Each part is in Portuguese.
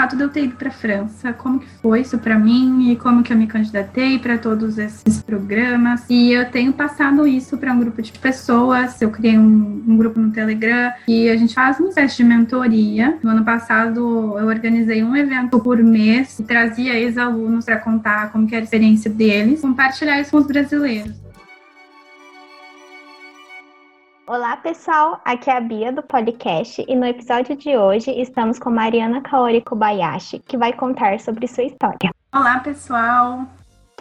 fato de eu ter ido para a França, como que foi isso para mim e como que eu me candidatei para todos esses programas. E eu tenho passado isso para um grupo de pessoas. Eu criei um, um, grupo no Telegram e a gente faz um teste de mentoria. No ano passado eu organizei um evento por mês e trazia ex-alunos para contar como que era a experiência deles, compartilhar isso com os brasileiros. Olá, pessoal. Aqui é a Bia do podcast e no episódio de hoje estamos com Mariana Kaori Kobayashi, que vai contar sobre sua história. Olá, pessoal.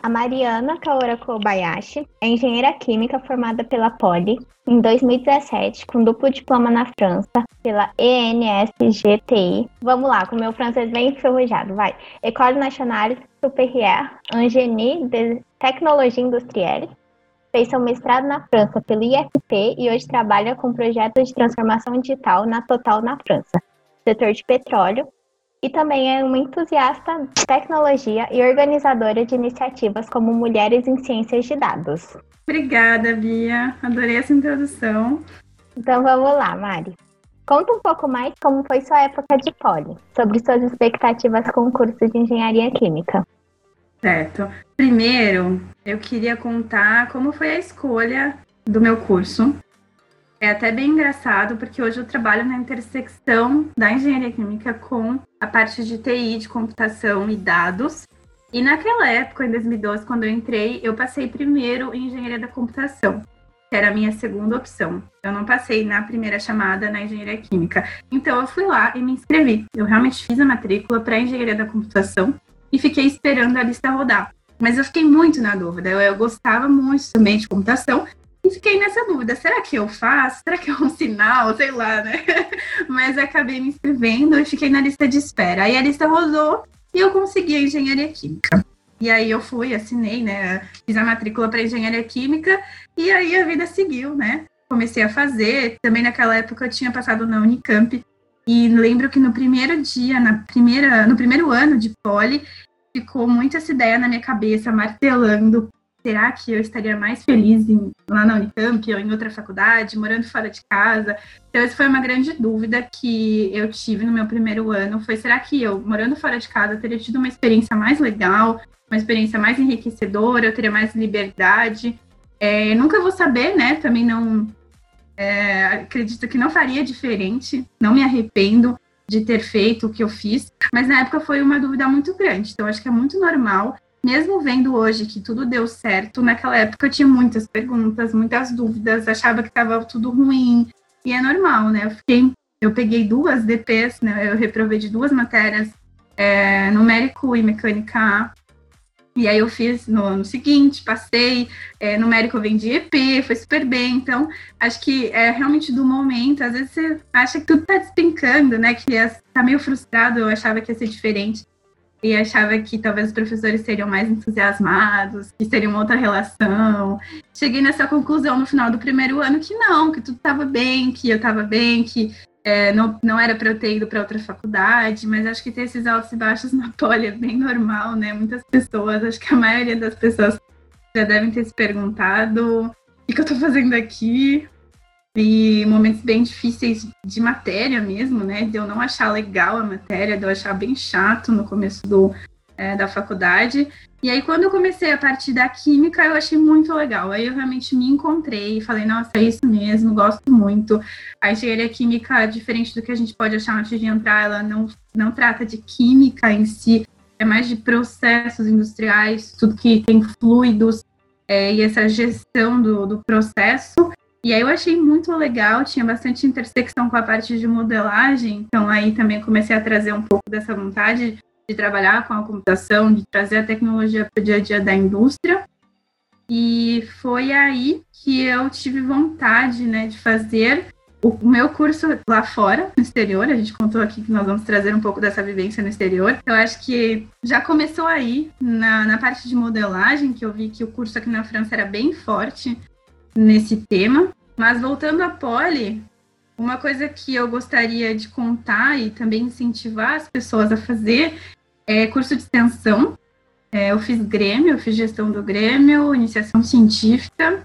A Mariana Kaora Kobayashi é engenheira química formada pela Poli em 2017, com duplo diploma na França, pela ENSGTI. Vamos lá, com meu francês bem enferrujado, vai. École Nationale Supérieure Ingénie de Technologie Industrielle Fez seu mestrado na França pelo IFP e hoje trabalha com projetos de transformação digital na Total na França, setor de petróleo, e também é uma entusiasta de tecnologia e organizadora de iniciativas como Mulheres em Ciências de Dados. Obrigada, Bia. Adorei essa introdução. Então vamos lá, Mari. Conta um pouco mais como foi sua época de poli, sobre suas expectativas com o curso de engenharia química. Certo. Primeiro, eu queria contar como foi a escolha do meu curso. É até bem engraçado, porque hoje eu trabalho na intersecção da engenharia química com a parte de TI, de computação e dados. E naquela época, em 2012, quando eu entrei, eu passei primeiro em engenharia da computação, que era a minha segunda opção. Eu não passei na primeira chamada na engenharia química. Então eu fui lá e me inscrevi. Eu realmente fiz a matrícula para engenharia da computação e fiquei esperando a lista rodar. Mas eu fiquei muito na dúvida. Eu, eu gostava muito também de computação e fiquei nessa dúvida: será que eu faço? Será que é um sinal? Sei lá, né? Mas acabei me inscrevendo e fiquei na lista de espera. Aí a lista rodou e eu consegui a engenharia química. E aí eu fui, assinei, né? Fiz a matrícula para engenharia química e aí a vida seguiu, né? Comecei a fazer. Também naquela época eu tinha passado na Unicamp e lembro que no primeiro dia, na primeira, no primeiro ano de poli, ficou muito essa ideia na minha cabeça, martelando. Será que eu estaria mais feliz em, lá na Unicamp ou em outra faculdade, morando fora de casa? Então, essa foi uma grande dúvida que eu tive no meu primeiro ano. Foi, será que eu, morando fora de casa, teria tido uma experiência mais legal, uma experiência mais enriquecedora, eu teria mais liberdade? É, nunca vou saber, né? Também não é, acredito que não faria diferente, não me arrependo de ter feito o que eu fiz, mas na época foi uma dúvida muito grande, então acho que é muito normal. Mesmo vendo hoje que tudo deu certo, naquela época eu tinha muitas perguntas, muitas dúvidas, achava que estava tudo ruim, e é normal, né? Eu fiquei, eu peguei duas DPs, né? Eu reprovei de duas matérias, é, numérico e mecânica A, e aí eu fiz no ano seguinte, passei, é, numérico eu vendi EP, foi super bem. Então, acho que é realmente do momento, às vezes você acha que tudo tá despencando, né? Que tá meio frustrado, eu achava que ia ser diferente. E achava que talvez os professores seriam mais entusiasmados, que seria uma outra relação. Cheguei nessa conclusão no final do primeiro ano que não, que tudo estava bem, que eu estava bem, que é, não, não era para eu ter ido para outra faculdade, mas acho que ter esses altos e baixos na poli é bem normal, né? Muitas pessoas, acho que a maioria das pessoas já devem ter se perguntado o que eu estou fazendo aqui. E momentos bem difíceis de matéria mesmo, né? De eu não achar legal a matéria, de eu achar bem chato no começo do, é, da faculdade. E aí, quando eu comecei a partir da química, eu achei muito legal. Aí eu realmente me encontrei e falei, nossa, é isso mesmo, gosto muito. A engenharia química, diferente do que a gente pode achar antes de entrar, ela não, não trata de química em si, é mais de processos industriais, tudo que tem fluidos é, e essa gestão do, do processo. E aí eu achei muito legal, tinha bastante intersecção com a parte de modelagem, então aí também comecei a trazer um pouco dessa vontade de trabalhar com a computação, de trazer a tecnologia para o dia a dia da indústria. E foi aí que eu tive vontade né, de fazer o meu curso lá fora, no exterior. A gente contou aqui que nós vamos trazer um pouco dessa vivência no exterior. Eu acho que já começou aí, na, na parte de modelagem, que eu vi que o curso aqui na França era bem forte nesse tema. Mas voltando à Poli, uma coisa que eu gostaria de contar e também incentivar as pessoas a fazer é, curso de extensão. É, eu fiz Grêmio, eu fiz gestão do Grêmio, iniciação científica.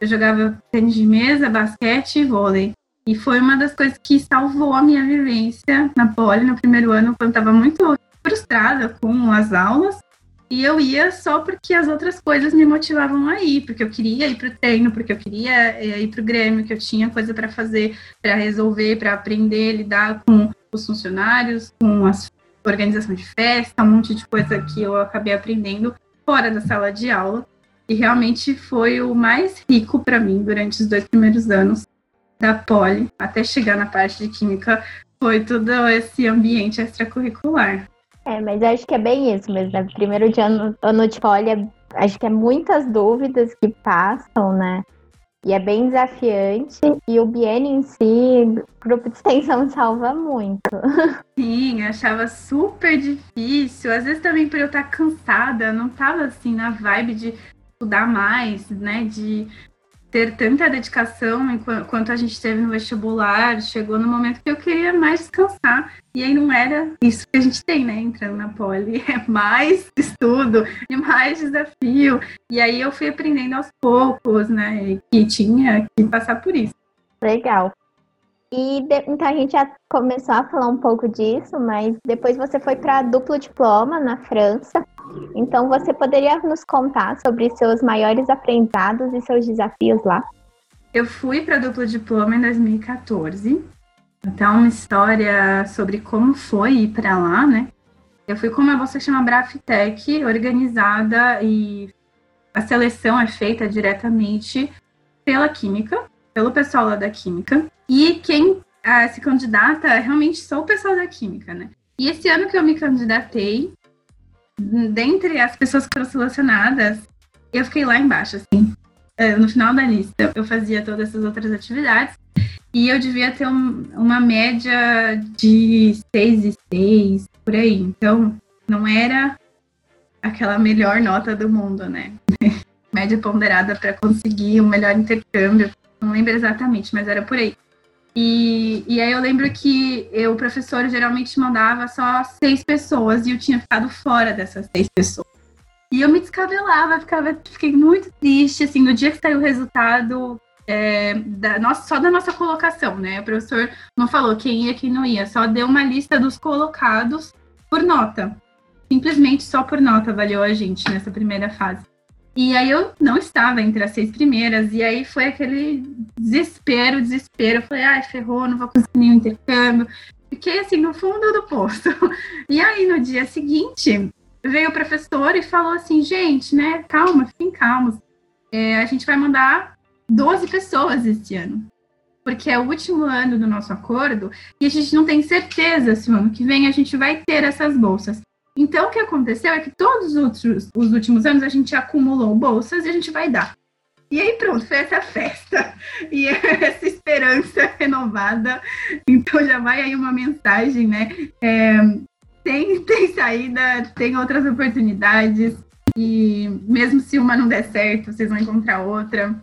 Eu jogava tênis de mesa, basquete e vôlei. E foi uma das coisas que salvou a minha vivência na Poli no primeiro ano, quando eu estava muito frustrada com as aulas. E eu ia só porque as outras coisas me motivavam a ir, porque eu queria ir para o treino, porque eu queria eh, ir para o Grêmio, que eu tinha coisa para fazer, para resolver, para aprender, lidar com os funcionários, com a organização de festa, um monte de coisa que eu acabei aprendendo fora da sala de aula. E realmente foi o mais rico para mim durante os dois primeiros anos da Poli, até chegar na parte de química, foi todo esse ambiente extracurricular. É, mas acho que é bem isso mesmo. Né? Primeiro ano, ano de Poli, acho que é muitas dúvidas que passam, né? E é bem desafiante. E o Bien em si, grupo de extensão salva muito. Sim, achava super difícil. Às vezes também por eu estar cansada, não tava assim na vibe de estudar mais, né? De ter tanta dedicação enquanto a gente teve no vestibular, chegou no momento que eu queria mais descansar. E aí não era isso que a gente tem, né? Entrando na poli. É mais estudo e mais desafio. E aí eu fui aprendendo aos poucos, né? Que tinha que passar por isso. Legal. E de, então a gente já começou a falar um pouco disso, mas depois você foi para duplo diploma na França. Então você poderia nos contar sobre seus maiores aprendizados e seus desafios lá? Eu fui para duplo diploma em 2014. Então uma história sobre como foi ir para lá, né? Eu fui com uma bolsa que chama Braftec, organizada e a seleção é feita diretamente pela Química, pelo pessoal lá da Química. E quem ah, se candidata é realmente só o pessoal da Química, né? E esse ano que eu me candidatei, dentre as pessoas que foram selecionadas, eu fiquei lá embaixo, assim. Eh, no final da lista, eu fazia todas essas outras atividades. E eu devia ter um, uma média de 6 e 6, por aí. Então, não era aquela melhor nota do mundo, né? média ponderada para conseguir o um melhor intercâmbio. Não lembro exatamente, mas era por aí. E, e aí eu lembro que eu, o professor geralmente mandava só seis pessoas e eu tinha ficado fora dessas seis pessoas. E eu me descabelava, ficava, fiquei muito triste, assim, no dia que saiu o resultado é, da nossa, só da nossa colocação, né? O professor não falou quem ia, quem não ia, só deu uma lista dos colocados por nota. Simplesmente só por nota valeu a gente nessa primeira fase. E aí eu não estava entre as seis primeiras, e aí foi aquele desespero, desespero. Eu falei, ai, ferrou, não vou conseguir nenhum intercâmbio. Fiquei assim no fundo do poço. E aí no dia seguinte veio o professor e falou assim, gente, né, calma, fiquem calmos. É, a gente vai mandar 12 pessoas esse ano. Porque é o último ano do nosso acordo e a gente não tem certeza se o ano que vem a gente vai ter essas bolsas. Então, o que aconteceu é que todos os, os últimos anos a gente acumulou bolsas e a gente vai dar. E aí pronto, foi essa festa e essa esperança renovada. Então já vai aí uma mensagem, né? É, tem, tem saída, tem outras oportunidades. E mesmo se uma não der certo, vocês vão encontrar outra.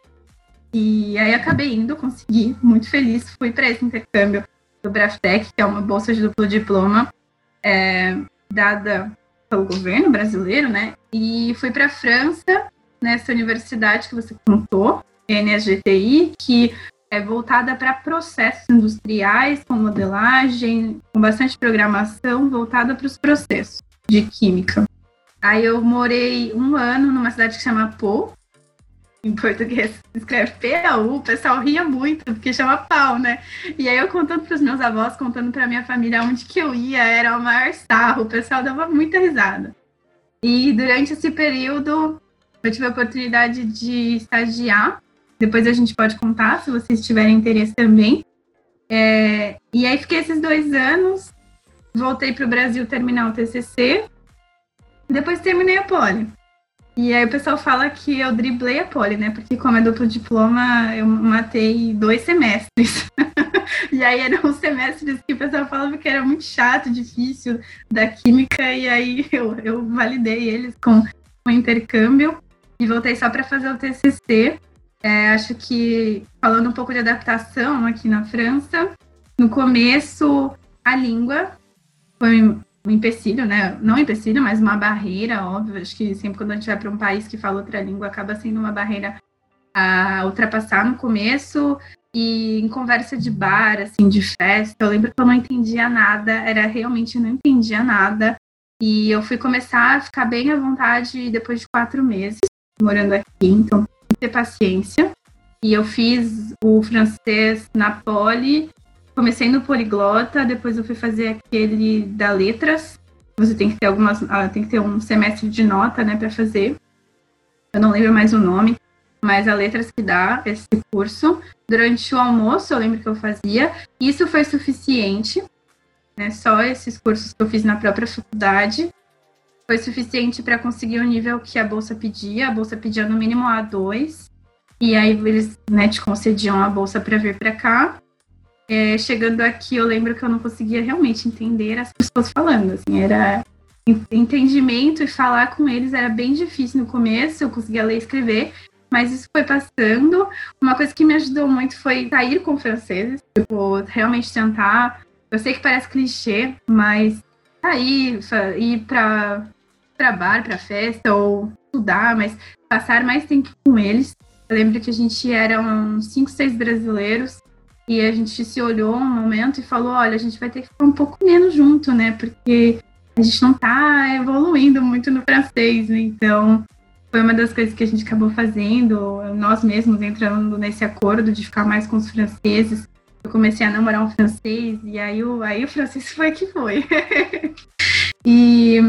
E aí acabei indo, consegui, muito feliz. Fui para esse intercâmbio do Braftec, que é uma bolsa de duplo diploma. É, dada pelo governo brasileiro, né? E fui para a França, nessa universidade que você contou, NSGTI, que é voltada para processos industriais, com modelagem, com bastante programação, voltada para os processos de química. Aí eu morei um ano numa cidade que chama Pau, em português escreve PAU, o pessoal ria muito, porque chama pau, né? E aí eu contando para os meus avós, contando para minha família onde que eu ia, era o maior sarro, o pessoal dava muita risada. E durante esse período, eu tive a oportunidade de estagiar, depois a gente pode contar, se vocês tiverem interesse também. É, e aí fiquei esses dois anos, voltei para o Brasil terminar o TCC, depois terminei a Poli. E aí o pessoal fala que eu driblei a poli, né? Porque como é duplo diploma, eu matei dois semestres. e aí eram os semestres que o pessoal falava que era muito chato, difícil da química, e aí eu, eu validei eles com o intercâmbio e voltei só para fazer o TCC. É, acho que, falando um pouco de adaptação aqui na França, no começo, a língua foi um empecilho, né? Não um empecilho, mas uma barreira, óbvio. Acho que sempre quando a gente vai para um país que fala outra língua, acaba sendo uma barreira a ultrapassar no começo. E em conversa de bar, assim, de festa, eu lembro que eu não entendia nada, era realmente não entendia nada. E eu fui começar a ficar bem à vontade depois de quatro meses morando aqui, então ter paciência. E eu fiz o francês na Poli, comecei no poliglota, depois eu fui fazer aquele da letras. Você tem que ter algumas, ah, tem que ter um semestre de nota, né, para fazer. Eu não lembro mais o nome, mas a letras que dá esse curso. Durante o almoço, eu lembro que eu fazia. Isso foi suficiente, né? Só esses cursos que eu fiz na própria faculdade foi suficiente para conseguir o nível que a bolsa pedia. A bolsa pedia no mínimo A2. E aí eles né, te concediam a bolsa para vir para cá. É, chegando aqui, eu lembro que eu não conseguia realmente entender as pessoas falando. Assim, era entendimento e falar com eles era bem difícil no começo. Eu conseguia ler e escrever, mas isso foi passando. Uma coisa que me ajudou muito foi sair com franceses, tipo, realmente tentar. Eu sei que parece clichê, mas sair, ir para para bar, para festa ou estudar, mas passar mais tempo com eles. Eu lembro que a gente era uns 5, 6 brasileiros e a gente se olhou um momento e falou: olha, a gente vai ter que ficar um pouco menos junto, né? Porque a gente não tá evoluindo muito no francês, né? Então, foi uma das coisas que a gente acabou fazendo, nós mesmos entrando nesse acordo de ficar mais com os franceses. Eu comecei a namorar um francês e aí o, aí o francês foi que foi. e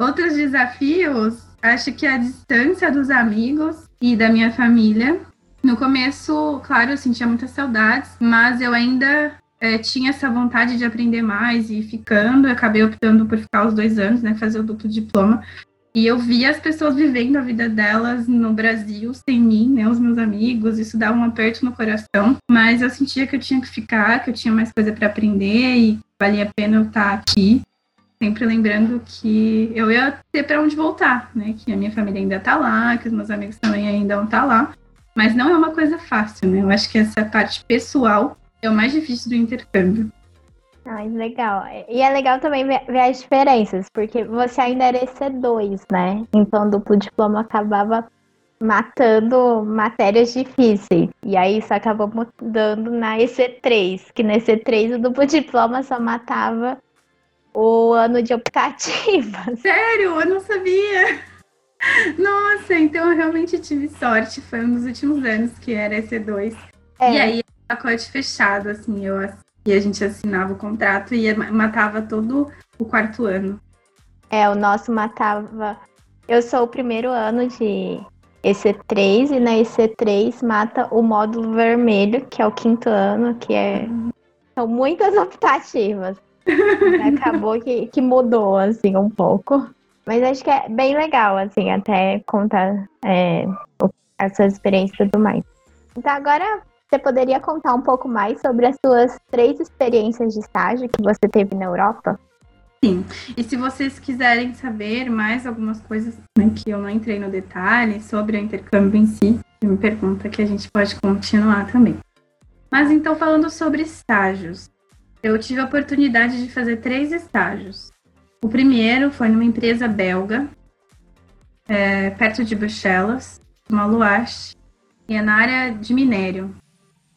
Outros desafios, acho que a distância dos amigos e da minha família. No começo, claro, eu sentia muitas saudades, mas eu ainda é, tinha essa vontade de aprender mais e ficando, eu acabei optando por ficar os dois anos, né, fazer o duplo diploma. E eu via as pessoas vivendo a vida delas no Brasil sem mim, né, os meus amigos, isso dava um aperto no coração, mas eu sentia que eu tinha que ficar, que eu tinha mais coisa para aprender e valia a pena eu estar aqui sempre lembrando que eu ia ter para onde voltar, né? Que a minha família ainda tá lá, que os meus amigos também ainda vão estar tá lá. Mas não é uma coisa fácil, né? Eu acho que essa parte pessoal é o mais difícil do intercâmbio. Ai, legal. E é legal também ver, as diferenças, porque você ainda era EC2, né? Então, duplo diploma acabava matando matérias difíceis. E aí isso acabou mudando na EC3, que na EC3 o duplo diploma só matava o ano de optativa. Sério? Eu não sabia. Nossa, então eu realmente tive sorte. Foi um dos últimos anos que era EC2. É. E aí, pacote fechado, assim, eu e a gente assinava o contrato e matava todo o quarto ano. É, o nosso matava. Eu sou o primeiro ano de EC3 e na EC3 mata o módulo vermelho, que é o quinto ano, que é. Uhum. São muitas optativas. Acabou que, que mudou, assim, um pouco. Mas acho que é bem legal, assim, até contar é, as suas experiências e tudo mais. Então, agora você poderia contar um pouco mais sobre as suas três experiências de estágio que você teve na Europa? Sim. E se vocês quiserem saber mais algumas coisas né, que eu não entrei no detalhe sobre o intercâmbio em si, me pergunta que a gente pode continuar também. Mas então, falando sobre estágios eu tive a oportunidade de fazer três estágios. O primeiro foi numa empresa belga, é, perto de Bruxelas, uma Luache, e é na área de minério,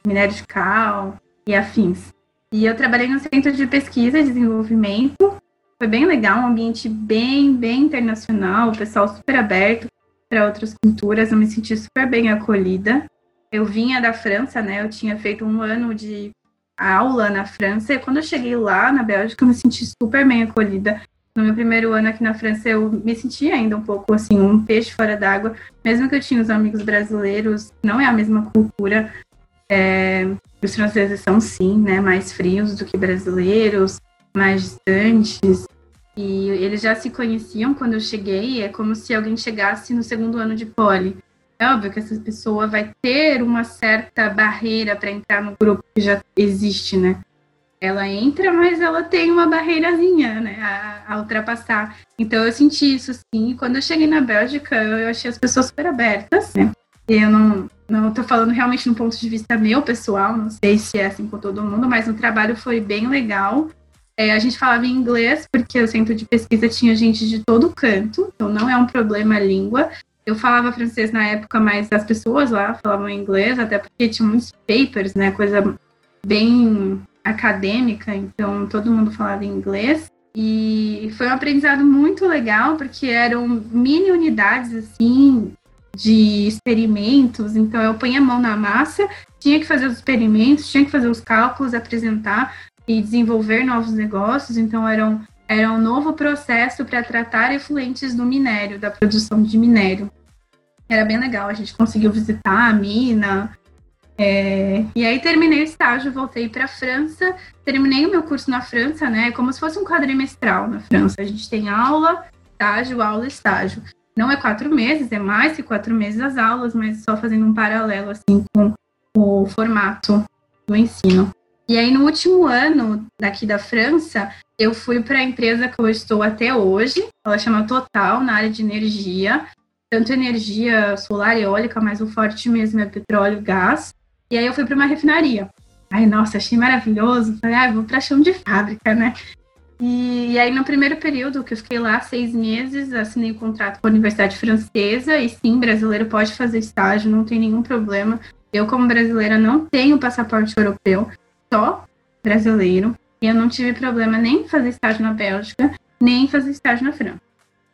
minério de cal e afins. E eu trabalhei no centro de pesquisa e desenvolvimento. Foi bem legal, um ambiente bem, bem internacional, o pessoal super aberto para outras culturas. Eu me senti super bem acolhida. Eu vinha da França, né? Eu tinha feito um ano de aula na França. E quando eu cheguei lá na Bélgica, eu me senti super bem acolhida. No meu primeiro ano aqui na França, eu me senti ainda um pouco assim, um peixe fora d'água. Mesmo que eu tinha os amigos brasileiros, não é a mesma cultura. É, os franceses são, sim, né, mais frios do que brasileiros, mais distantes. E eles já se conheciam quando eu cheguei. É como se alguém chegasse no segundo ano de poli. É óbvio que essa pessoa vai ter uma certa barreira para entrar no grupo que já existe, né? Ela entra, mas ela tem uma barreirazinha, né, a, a ultrapassar. Então eu senti isso sim. Quando eu cheguei na Bélgica, eu achei as pessoas super abertas, né? Eu não, não tô falando realmente no ponto de vista meu, pessoal, não sei se é assim com todo mundo, mas no trabalho foi bem legal. É, a gente falava em inglês, porque o centro de pesquisa tinha gente de todo canto, então não é um problema a língua. Eu falava francês na época, mas as pessoas lá falavam inglês, até porque tinha muitos papers, né? Coisa bem acadêmica, então todo mundo falava inglês. E foi um aprendizado muito legal, porque eram mini unidades, assim, de experimentos. Então, eu ponho a mão na massa, tinha que fazer os experimentos, tinha que fazer os cálculos, apresentar e desenvolver novos negócios. Então, era um, era um novo processo para tratar efluentes do minério, da produção de minério. Era bem legal, a gente conseguiu visitar a mina, é, e aí terminei o estágio, voltei para a França, terminei o meu curso na França, né? Como se fosse um quadrimestral na França. A gente tem aula, estágio, aula, estágio. Não é quatro meses, é mais que quatro meses as aulas, mas só fazendo um paralelo assim com o formato do ensino. E aí no último ano daqui da França, eu fui para a empresa que eu estou até hoje. Ela chama Total na área de energia, tanto energia solar e eólica, mas o forte mesmo é petróleo e gás. E aí eu fui para uma refinaria. Ai, nossa, achei maravilhoso. Falei, ah, vou para chão de fábrica, né? E, aí, no primeiro período, que eu fiquei lá seis meses, assinei um contrato com a Universidade Francesa. E sim, brasileiro pode fazer estágio, não tem nenhum problema. Eu, como brasileira, não tenho passaporte europeu, só brasileiro. E eu não tive problema nem em fazer estágio na Bélgica, nem em fazer estágio na França.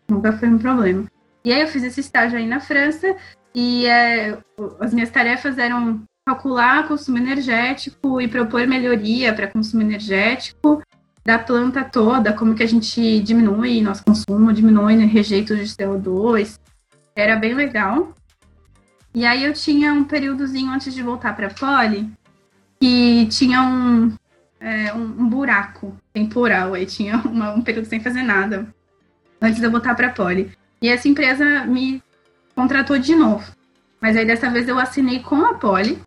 Nunca foi um problema. E aí, eu fiz esse estágio aí na França. E é, as minhas tarefas eram calcular consumo energético e propor melhoria para consumo energético da planta toda, como que a gente diminui nosso consumo, diminui rejeito de CO2. Era bem legal. E aí eu tinha um períodozinho antes de voltar para Poli que tinha um, é, um, um, buraco temporal, aí tinha uma, um período sem fazer nada antes de eu voltar para Poli. E essa empresa me contratou de novo. Mas aí dessa vez eu assinei com a Poli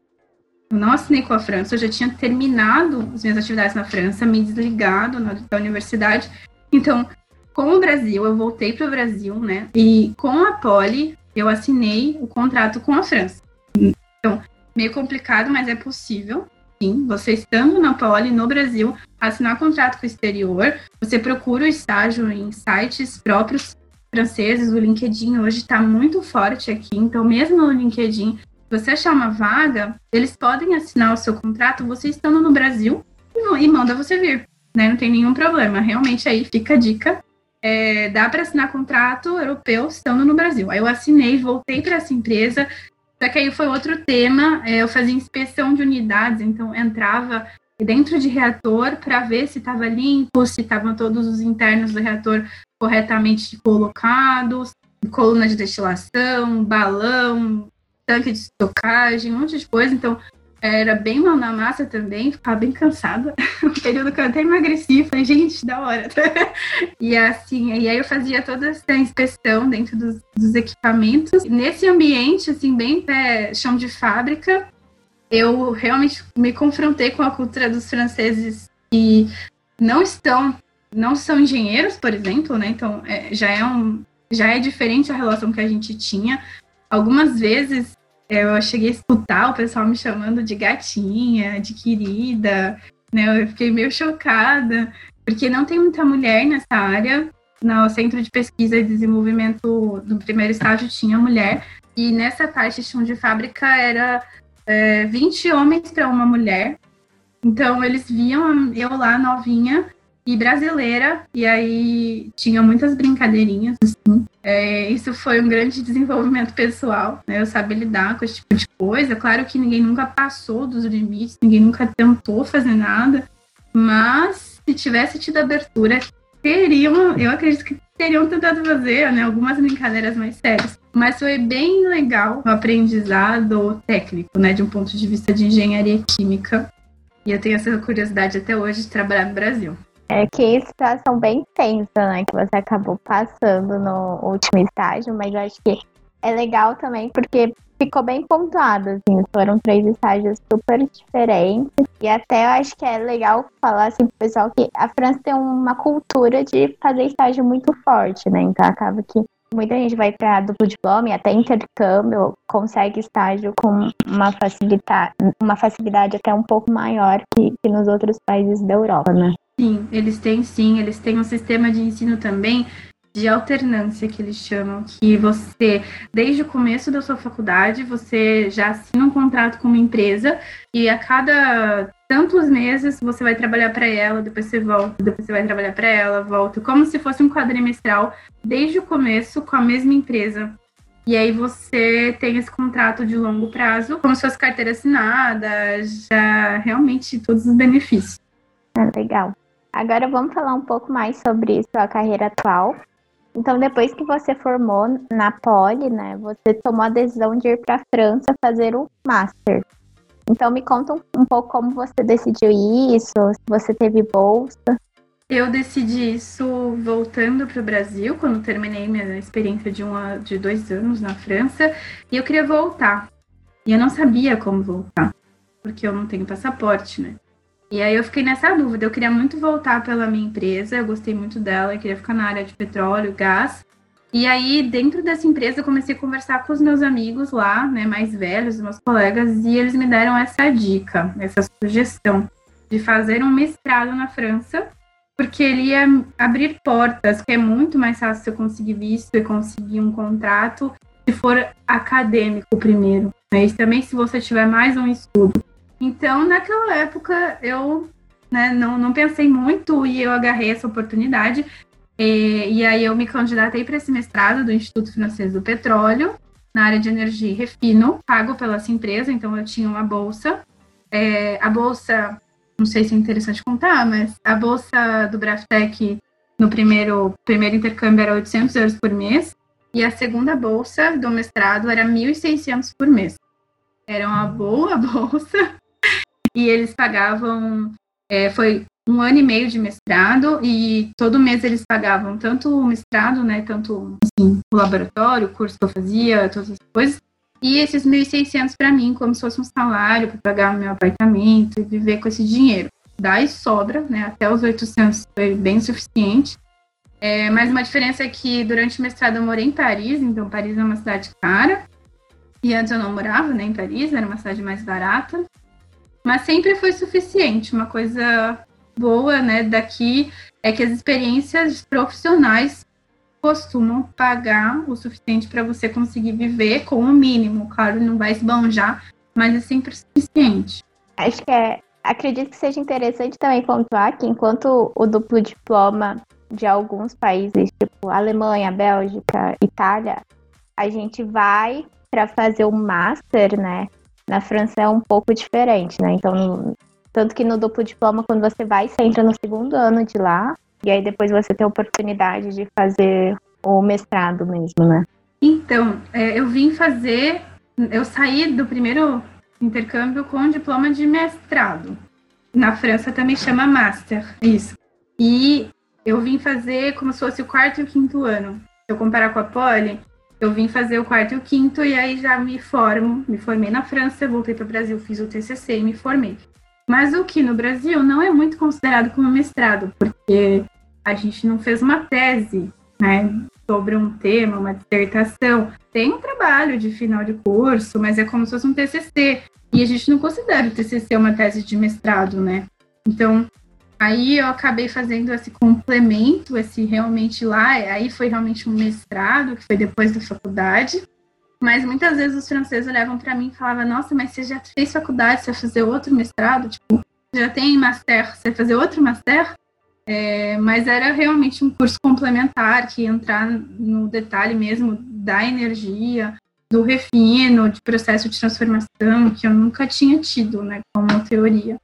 eu não assinei com a França, eu já tinha terminado as minhas atividades na França, me desligado na, da universidade. Então, com o Brasil, eu voltei para o Brasil, né? E com a Poli, eu assinei o contrato com a França. Então, meio complicado, mas é possível. Sim, você estando na Poli, no Brasil, assinar contrato com o exterior, você procura o estágio em sites próprios franceses, o LinkedIn hoje está muito forte aqui, então mesmo no LinkedIn você achar uma vaga, eles podem assinar o seu contrato você estando no Brasil e, manda você vir, né? Não tem nenhum problema. Realmente aí fica a dica. É, dá para assinar contrato europeu estando no Brasil. Aí eu assinei, voltei para essa empresa. Só que aí foi outro tema. É, eu fazia inspeção de unidades, então entrava dentro de reator para ver se estava limpo, se estavam todos os internos do reator corretamente colocados, coluna de destilação, balão, tanque de estocagem, um monte de coisa. Então, era bem mal na massa também, ficava bem cansada. um período que eu até emagreci, falei, gente, da hora. e assim, e aí eu fazia toda essa inspeção dentro dos, dos equipamentos. Nesse ambiente, assim, bem pé, chão de fábrica, eu realmente me confrontei com a cultura dos franceses que não estão, não são engenheiros, por exemplo, né? Então, é, já é um já é diferente a relação que a gente tinha. Algumas vezes eu cheguei a escutar o pessoal me chamando de gatinha, de querida, né? Eu fiquei meio chocada, porque não tem muita mulher nessa área. No Centro de Pesquisa e Desenvolvimento do primeiro estágio tinha mulher, e nessa parte de chão de fábrica era é, 20 homens para uma mulher. Então eles viam eu lá novinha e brasileira, e aí tinha muitas brincadeirinhas, assim. É, isso foi um grande desenvolvimento pessoal, né? Eu sabia lidar com esse tipo de coisa. Claro que ninguém nunca passou dos limites, ninguém nunca tentou fazer nada, mas se tivesse tido abertura, teriam, eu acredito que teriam tentado fazer, né? Algumas brincadeiras mais sérias. Mas foi bem legal o aprendizado técnico, né? De um ponto de vista de engenharia química. E eu tenho essa curiosidade até hoje de trabalhar no Brasil. É que situação bem tensa, né, que você acabou passando no último estágio, mas acho que é legal também porque ficou bem pontuado, assim, foram três estágios super diferentes. E até eu acho que é legal falar assim pro pessoal que a França tem uma cultura de fazer estágio muito forte, né? Então acaba que muita gente vai para duplo diploma e até intercâmbio consegue estágio com uma facilidade, uma facilidade até um pouco maior que, que nos outros países da Europa, né? Sim, eles têm sim, eles têm um sistema de ensino também de alternância que eles chamam, que você, desde o começo da sua faculdade, você já assina um contrato com uma empresa e a cada tantos meses você vai trabalhar para ela, depois você volta, depois você vai trabalhar para ela, volta, como se fosse um quadrimestral desde o começo com a mesma empresa. E aí você tem esse contrato de longo prazo, como se fosse carteira assinada, já realmente todos os benefícios. Ah, legal. Agora vamos falar um pouco mais sobre sua carreira atual. Então, depois que você formou na Poli, né, você tomou a decisão de ir para a França fazer o Master. Então, me conta um, um pouco como você decidiu isso, se você teve bolsa. Eu decidi isso voltando para o Brasil, quando terminei minha experiência de, uma, de dois anos na França, e eu queria voltar. E eu não sabia como voltar, porque eu não tenho passaporte, né? E aí eu fiquei nessa dúvida. Eu queria muito voltar pela minha empresa, eu gostei muito dela, eu queria ficar na área de petróleo, gás. E aí, dentro dessa empresa, eu comecei a conversar com os meus amigos lá, né, mais velhos, meus colegas, e eles me deram essa dica, essa sugestão de fazer um mestrado na França, porque ele ia abrir portas, que é muito mais fácil eu conseguir visto e conseguir um contrato se for acadêmico primeiro. Né? E também se você tiver mais um estudo. Então, naquela época, eu né, não, não pensei muito e eu agarrei essa oportunidade. E, e aí eu me candidatei para esse mestrado do Instituto Francês do Petróleo, na área de energia e refino, pago pela essa empresa, então eu tinha uma bolsa. É, a bolsa, não sei se é interessante contar, mas a bolsa do Braftec no primeiro, primeiro intercâmbio era 800 euros por mês, e a segunda bolsa do mestrado era 1.600 por mês. Era uma boa bolsa, e eles pagavam, é, foi um ano e meio de mestrado e todo mês eles pagavam tanto o mestrado, né, tanto assim, o laboratório, o curso que eu fazia, todas as coisas, e esses 1.600 para mim como se fosse um salário para pagar meu apartamento e viver com esse dinheiro. Daí sobra, né, até os 800 foi bem suficiente. É, mas uma diferença é que durante o mestrado eu morei em Paris, então Paris é uma cidade cara. E antes eu não morava né, em Paris, era uma cidade mais barata. Mas sempre foi suficiente. Uma coisa boa, né, daqui é que as experiências profissionais costumam pagar o suficiente para você conseguir viver com o mínimo. Claro, não vai esbanjar, mas é sempre suficiente. Acho que é. Acredito que seja interessante também pontuar que enquanto o duplo diploma de alguns países, tipo Alemanha, Bélgica, Itália, a gente vai para fazer o master, né? Na França é um pouco diferente, né? Então, tanto que no duplo diploma, quando você vai, você entra no segundo ano de lá, e aí depois você tem a oportunidade de fazer o mestrado mesmo, né? Então, é, eu vim fazer, eu saí do primeiro intercâmbio com diploma de mestrado. Na França também chama master, isso. E eu vim fazer como se fosse o quarto e o quinto ano. Se eu comparar com a Poli, eu vim fazer o quarto e o quinto e aí já me formo, me formei na França, voltei para o Brasil, fiz o TCC e me formei. Mas o que no Brasil não é muito considerado como mestrado, porque a gente não fez uma tese, né, sobre um tema, uma dissertação. Tem um trabalho de final de curso, mas é como se fosse um TCC. E a gente não considera o TCC uma tese de mestrado, né? Então, aí eu acabei fazendo esse complemento, esse realmente lá, aí foi realmente um mestrado, que foi depois da faculdade. Mas muitas vezes os franceses olhavam para mim e falavam: Nossa, mas você já fez faculdade, você vai fazer outro mestrado? Tipo, já tem master, você vai fazer outro master? É, mas era realmente um curso complementar que ia entrar no detalhe mesmo da energia, do refino, de processo de transformação, que eu nunca tinha tido, né, como teoria.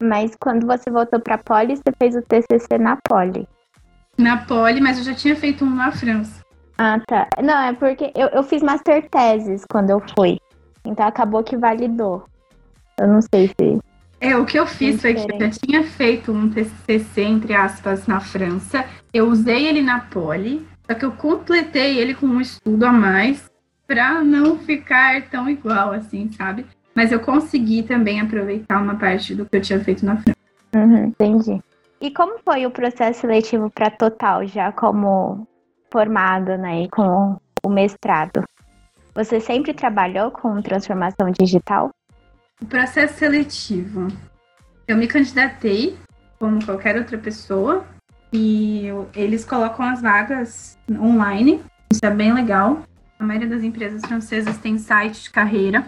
Mas quando você voltou para a Poli, você fez o TCC na Poli? Na Poli, mas eu já tinha feito um na França. Ah, tá. Não, é porque eu, eu fiz master teses quando eu fui. Então acabou que validou. Eu não sei se. É, o que eu fiz foi que eu já tinha feito um TCC, entre aspas, na França. Eu usei ele na Poli, só que eu completei ele com um estudo a mais para não ficar tão igual assim, sabe? Mas eu consegui também aproveitar uma parte do que eu tinha feito na França. Uhum, entendi. E como foi o processo seletivo para Total, já como formado né, e com o mestrado, você sempre trabalhou com transformação digital? O processo seletivo. Eu me candidatei, como qualquer outra pessoa, E eles colocam as vagas online, isso é bem legal. A maioria das empresas francesas tem site de carreira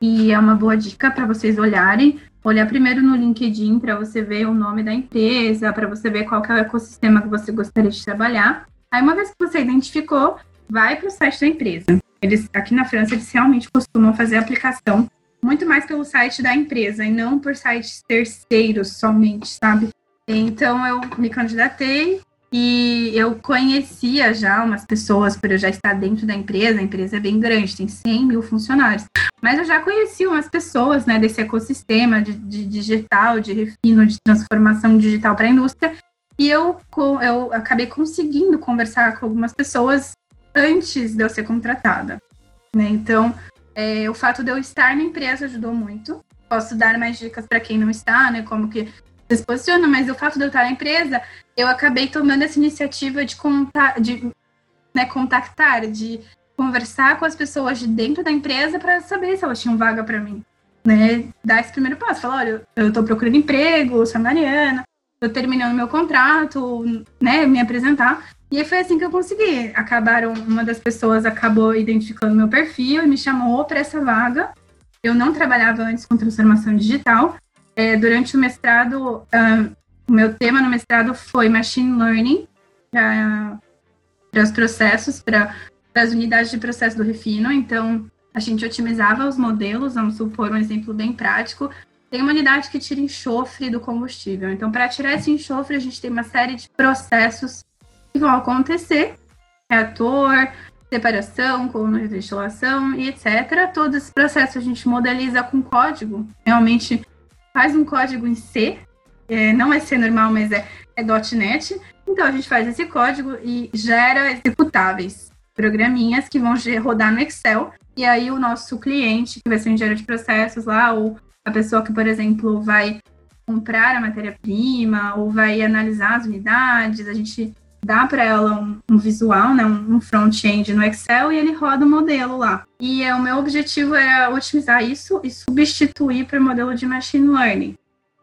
e é uma boa dica para vocês olharem. Olhar primeiro no LinkedIn para você ver o nome da empresa, para você ver qual é o ecossistema que você gostaria de trabalhar. Aí, uma vez que você identificou, vai para o site da empresa. Eles, aqui na França, eles realmente costumam fazer a aplicação muito mais pelo site da empresa e não por sites terceiros somente, sabe? Então eu me candidatei e eu conhecia já umas pessoas por eu já estar dentro da empresa. A empresa é bem grande, tem 100 mil funcionários. Mas eu já conhecia umas pessoas né, desse ecossistema de, de digital, de refino, de transformação digital para a indústria. E eu, eu acabei conseguindo conversar com algumas pessoas antes de eu ser contratada. Né? Então, é, o fato de eu estar na empresa ajudou muito. Posso dar mais dicas para quem não está, né? Como que se posiciona, mas o fato de eu estar na empresa, eu acabei tomando essa iniciativa de, contar, de né, contactar, de conversar com as pessoas de dentro da empresa para saber se elas tinham vaga para mim. Né, dar esse primeiro passo, falar, olha, eu estou procurando emprego, sou Mariana, estou terminando meu contrato, né, me apresentar. E aí foi assim que eu consegui. Acabaram, uma das pessoas acabou identificando meu perfil e me chamou para essa vaga. Eu não trabalhava antes com transformação digital. É, durante o mestrado, uh, o meu tema no mestrado foi machine learning para os processos, para as unidades de processo do refino. Então, a gente otimizava os modelos, vamos supor um exemplo bem prático. Tem uma unidade que tira enxofre do combustível. Então, para tirar esse enxofre, a gente tem uma série de processos que vão acontecer, reator, separação, coluna de destilação e etc. Todo esse processo a gente modeliza com código, realmente faz um código em C, é, não é C normal, mas é, é .NET. Então a gente faz esse código e gera executáveis, programinhas que vão rodar no Excel. E aí o nosso cliente, que vai ser um engenheiro de processos lá, ou a pessoa que, por exemplo, vai comprar a matéria-prima ou vai analisar as unidades, a gente dá para ela um, um, visual, né, um, front-end no Excel e ele roda o modelo lá. E é, o meu objetivo é otimizar isso e substituir para o modelo de machine learning.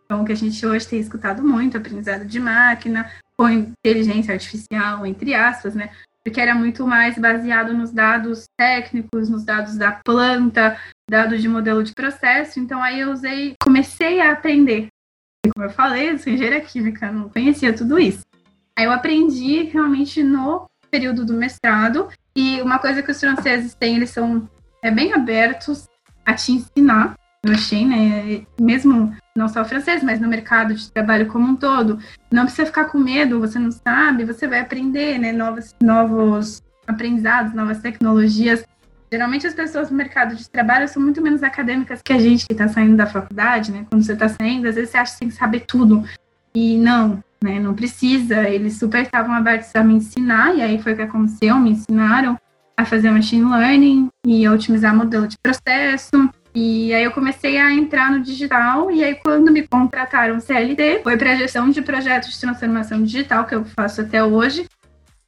Então, que a gente hoje tem escutado muito, aprendizado de máquina, com inteligência artificial, entre aspas, né? Porque era muito mais baseado nos dados técnicos, nos dados da planta, dados de modelo de processo. Então, aí eu usei, comecei a aprender. Como eu falei, eu sou engenheira química, não conhecia tudo isso. Aí eu aprendi realmente no período do mestrado. E uma coisa que os franceses têm, eles são é, bem abertos a te ensinar. Eu achei, né? Mesmo não só o francês, mas no mercado de trabalho como um todo. Não precisa ficar com medo, você não sabe, você vai aprender, né? Novos, novos aprendizados, novas tecnologias. Geralmente as pessoas no mercado de trabalho são muito menos acadêmicas que a gente que está saindo da faculdade, né? Quando você está saindo, às vezes você acha que tem que saber tudo. E não, né? Não precisa. Eles super estavam abertos a me ensinar, e aí foi o que aconteceu, me ensinaram a fazer machine learning e a otimizar modelo de processo. E aí eu comecei a entrar no digital, e aí quando me contrataram CLT, foi para a gestão de projetos de transformação digital, que eu faço até hoje.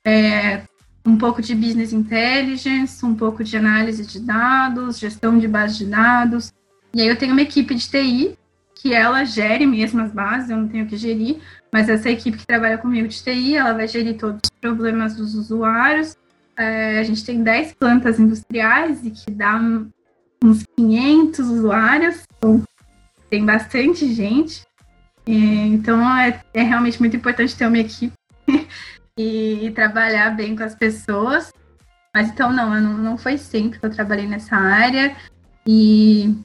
É, um pouco de business intelligence, um pouco de análise de dados, gestão de base de dados. E aí eu tenho uma equipe de TI que ela gere mesmo as bases, eu não tenho que gerir, mas essa equipe que trabalha comigo de TI, ela vai gerir todos os problemas dos usuários. É, a gente tem 10 plantas industriais e que dá uns 500 usuários, então tem bastante gente. então é, é, realmente muito importante ter uma equipe e, e, trabalhar bem com as pessoas. Mas então não, não, não foi sempre que eu trabalhei nessa área. E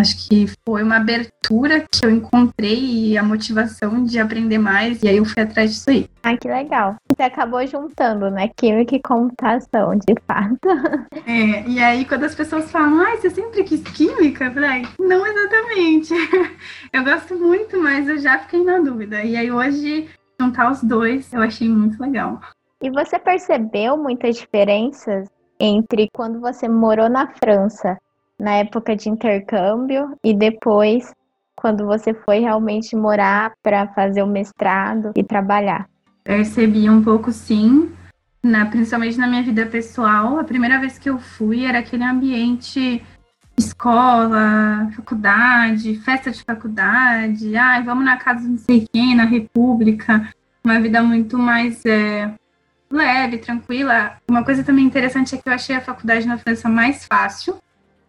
Acho que foi uma abertura que eu encontrei e a motivação de aprender mais, e aí eu fui atrás disso aí. Ah, que legal. Você acabou juntando, né? Química e computação, de fato. É, e aí quando as pessoas falam, ah, você sempre quis química? Eu falei, não exatamente. Eu gosto muito, mas eu já fiquei na dúvida. E aí hoje, juntar os dois, eu achei muito legal. E você percebeu muitas diferenças entre quando você morou na França na época de intercâmbio e depois quando você foi realmente morar para fazer o mestrado e trabalhar? Percebi um pouco sim, na, principalmente na minha vida pessoal. A primeira vez que eu fui era aquele ambiente escola, faculdade, festa de faculdade, ai, vamos na casa de não sei quem, na República. uma vida muito mais é, leve, tranquila. Uma coisa também interessante é que eu achei a faculdade na França mais fácil,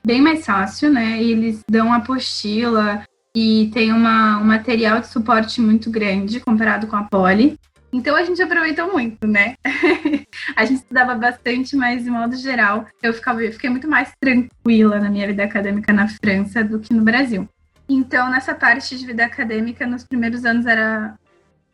bem mais fácil, né? Eles dão apostila e tem uma, um material de suporte muito grande comparado com a Poli. Então a gente aproveitou muito, né? a gente estudava bastante, mas de modo geral eu, ficava, eu fiquei muito mais tranquila na minha vida acadêmica na França do que no Brasil. Então, nessa parte de vida acadêmica, nos primeiros anos era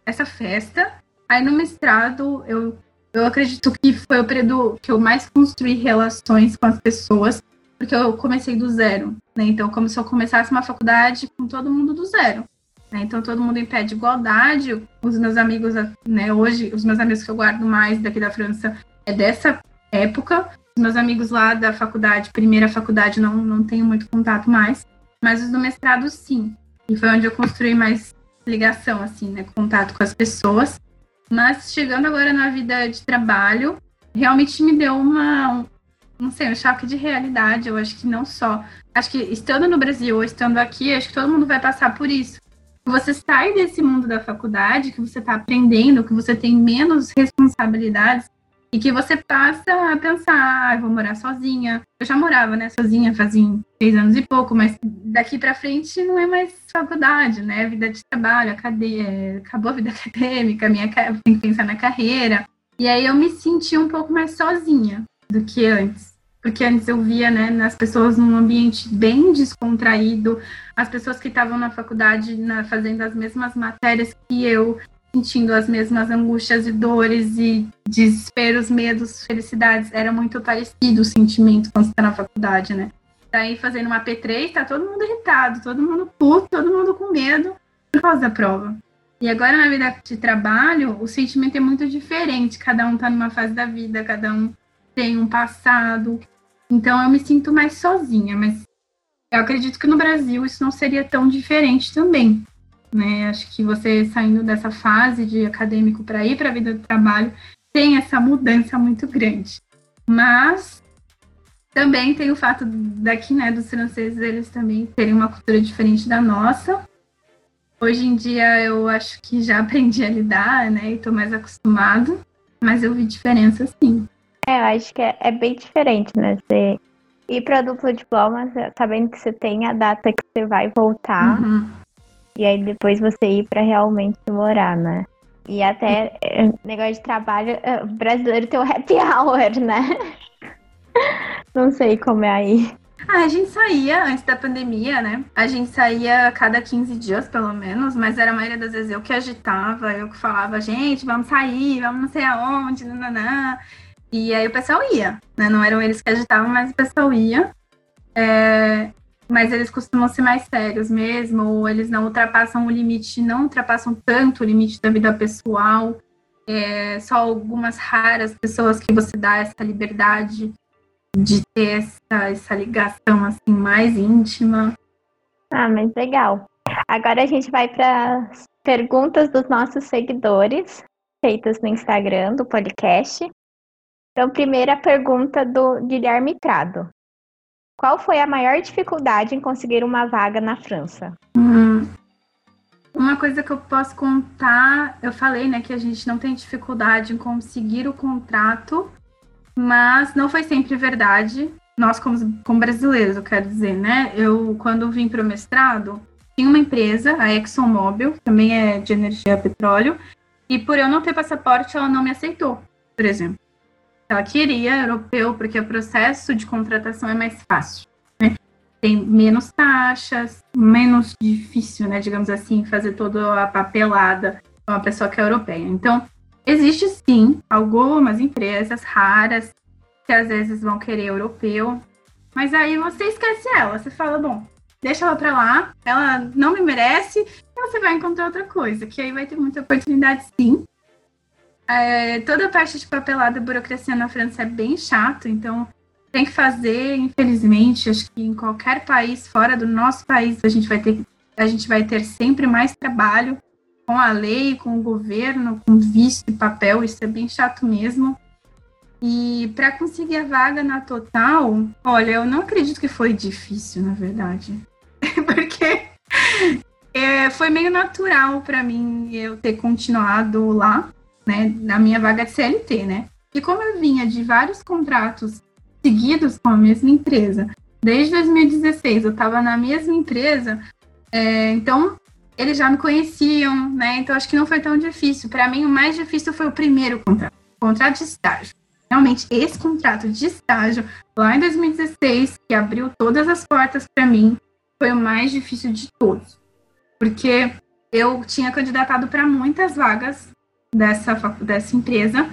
essa festa. Aí no mestrado, eu, eu acredito que foi o período que eu mais construí relações com as pessoas, porque eu comecei do zero, né? Então, como se eu começasse uma faculdade com todo mundo do zero. Né? Então, todo mundo em pé de igualdade. Os meus amigos, né, hoje, os meus amigos que eu guardo mais daqui da França é dessa época. Os meus amigos lá da faculdade, primeira faculdade, não, não tenho muito contato mais. Mas os do mestrado, sim. E foi onde eu construí mais ligação, assim, né? Contato com as pessoas. Mas chegando agora na vida de trabalho, realmente me deu uma, não sei, um choque de realidade. Eu acho que não só. Acho que estando no Brasil ou estando aqui, acho que todo mundo vai passar por isso. Você sai desse mundo da faculdade, que você está aprendendo, que você tem menos responsabilidades, e que você passa a pensar, ah, vou morar sozinha. Eu já morava, né, sozinha, fazia seis anos e pouco, mas daqui para frente não é mais faculdade, né? Vida de trabalho, acabou a vida acadêmica, minha tem que pensar na carreira. E aí eu me senti um pouco mais sozinha do que antes. Porque antes eu via, né, nas pessoas num ambiente bem descontraído, as pessoas que estavam na faculdade na, fazendo as mesmas matérias que eu, sentindo as mesmas angústias e dores e desesperos, medos, felicidades. Era muito parecido o sentimento quando você está na faculdade, né? Daí tá fazendo uma P3, tá todo mundo irritado, todo mundo puto, todo mundo com medo por causa da prova. E agora na vida de trabalho, o sentimento é muito diferente. Cada um tá numa fase da vida, cada um tem um passado. Então eu me sinto mais sozinha, mas eu acredito que no Brasil isso não seria tão diferente também né? Acho que você saindo dessa fase de acadêmico para ir para a vida do trabalho tem essa mudança muito grande. Mas também tem o fato daqui, né, dos franceses eles também terem uma cultura diferente da nossa. Hoje em dia eu acho que já aprendi a lidar, né, e estou mais acostumado, mas eu vi diferença sim. É, eu acho que é, é bem diferente, né? Você ir para duplo diploma, sabendo que você tem a data que você vai voltar. Uhum. E aí depois você ir para realmente morar, né? E até é, negócio de trabalho, é, brasileiro tem o happy hour, né? Não sei como é aí. Ah, a gente saía antes da pandemia, né? A gente saía a cada 15 dias, pelo menos, mas era a maioria das vezes eu que agitava, eu que falava, gente, vamos sair, vamos não sei aonde, nananã. E aí o pessoal ia, né? Não eram eles que agitavam, mas o pessoal ia. É mas eles costumam ser mais sérios mesmo, ou eles não ultrapassam o limite, não ultrapassam tanto o limite da vida pessoal. É, só algumas raras pessoas que você dá essa liberdade de ter essa, essa ligação assim mais íntima. Ah, mas legal. Agora a gente vai para perguntas dos nossos seguidores, feitas no Instagram do podcast. Então, primeira pergunta do Guilherme Prado. Qual foi a maior dificuldade em conseguir uma vaga na França? Hum, uma coisa que eu posso contar, eu falei, né, que a gente não tem dificuldade em conseguir o contrato, mas não foi sempre verdade. Nós, como, como brasileiros, eu quero dizer, né? Eu, quando vim para o mestrado, tinha uma empresa, a ExxonMobil, também é de energia petróleo, e por eu não ter passaporte, ela não me aceitou, por exemplo ela queria europeu, porque o processo de contratação é mais fácil. Né? Tem menos taxas, menos difícil, né, digamos assim, fazer toda a papelada com uma pessoa que é europeia. Então, existe sim algumas empresas raras que às vezes vão querer europeu, mas aí você esquece ela, você fala, bom, deixa ela para lá, ela não me merece, e você vai encontrar outra coisa, que aí vai ter muita oportunidade sim. É, toda a parte de papelada burocracia na França é bem chato, então tem que fazer, infelizmente, acho que em qualquer país fora do nosso país a gente vai ter, a gente vai ter sempre mais trabalho com a lei, com o governo, com visto e papel, isso é bem chato mesmo. E para conseguir a vaga na Total, olha, eu não acredito que foi difícil, na verdade. Porque é, foi meio natural para mim eu ter continuado lá, né, na minha vaga de CLT, né? E como eu vinha de vários contratos seguidos com a mesma empresa, desde 2016 eu estava na mesma empresa, é, então eles já me conheciam, né? Então acho que não foi tão difícil. Para mim, o mais difícil foi o primeiro contrato, contrato de estágio. Realmente, esse contrato de estágio, lá em 2016, que abriu todas as portas para mim, foi o mais difícil de todos. Porque eu tinha candidatado para muitas vagas dessa, dessa empresa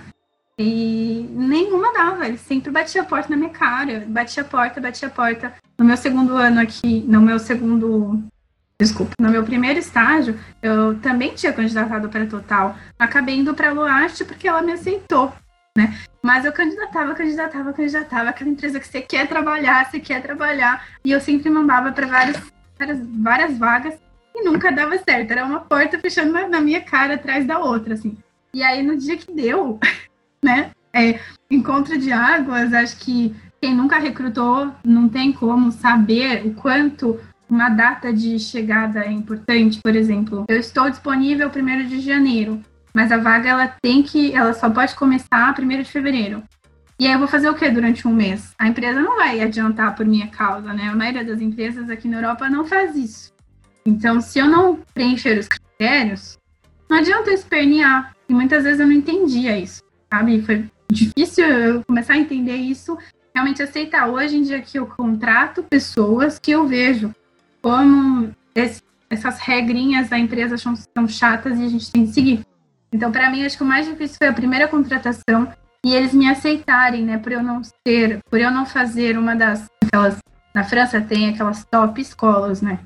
e nenhuma dava. Ele sempre batia a porta na minha cara, batia a porta, batia a porta. No meu segundo ano aqui, no meu segundo Desculpa, no meu primeiro estágio, eu também tinha candidatado para Total. Acabei indo para a Luarte porque ela me aceitou, né? Mas eu candidatava, candidatava, candidatava, aquela empresa que você quer trabalhar, você quer trabalhar. E eu sempre mandava para várias, várias, várias vagas e nunca dava certo. Era uma porta fechando na minha cara atrás da outra, assim. E aí, no dia que deu, né? É, encontro de águas, acho que quem nunca recrutou não tem como saber o quanto uma data de chegada é importante, por exemplo, eu estou disponível 1 de janeiro, mas a vaga ela tem que, ela só pode começar 1 de fevereiro. E aí eu vou fazer o que durante um mês? A empresa não vai adiantar por minha causa, né? A maioria das empresas aqui na Europa não faz isso. Então, se eu não preencher os critérios, não adianta eu espernear. E muitas vezes eu não entendia isso, sabe? Foi difícil eu começar a entender isso, realmente aceitar. Hoje em dia que eu contrato pessoas que eu vejo como esse, essas regrinhas da empresa são, são chatas e a gente tem que seguir. Então, para mim, acho que o mais difícil foi a primeira contratação e eles me aceitarem, né, por eu não ser, por eu não fazer uma das aquelas na França tem aquelas top escolas, né?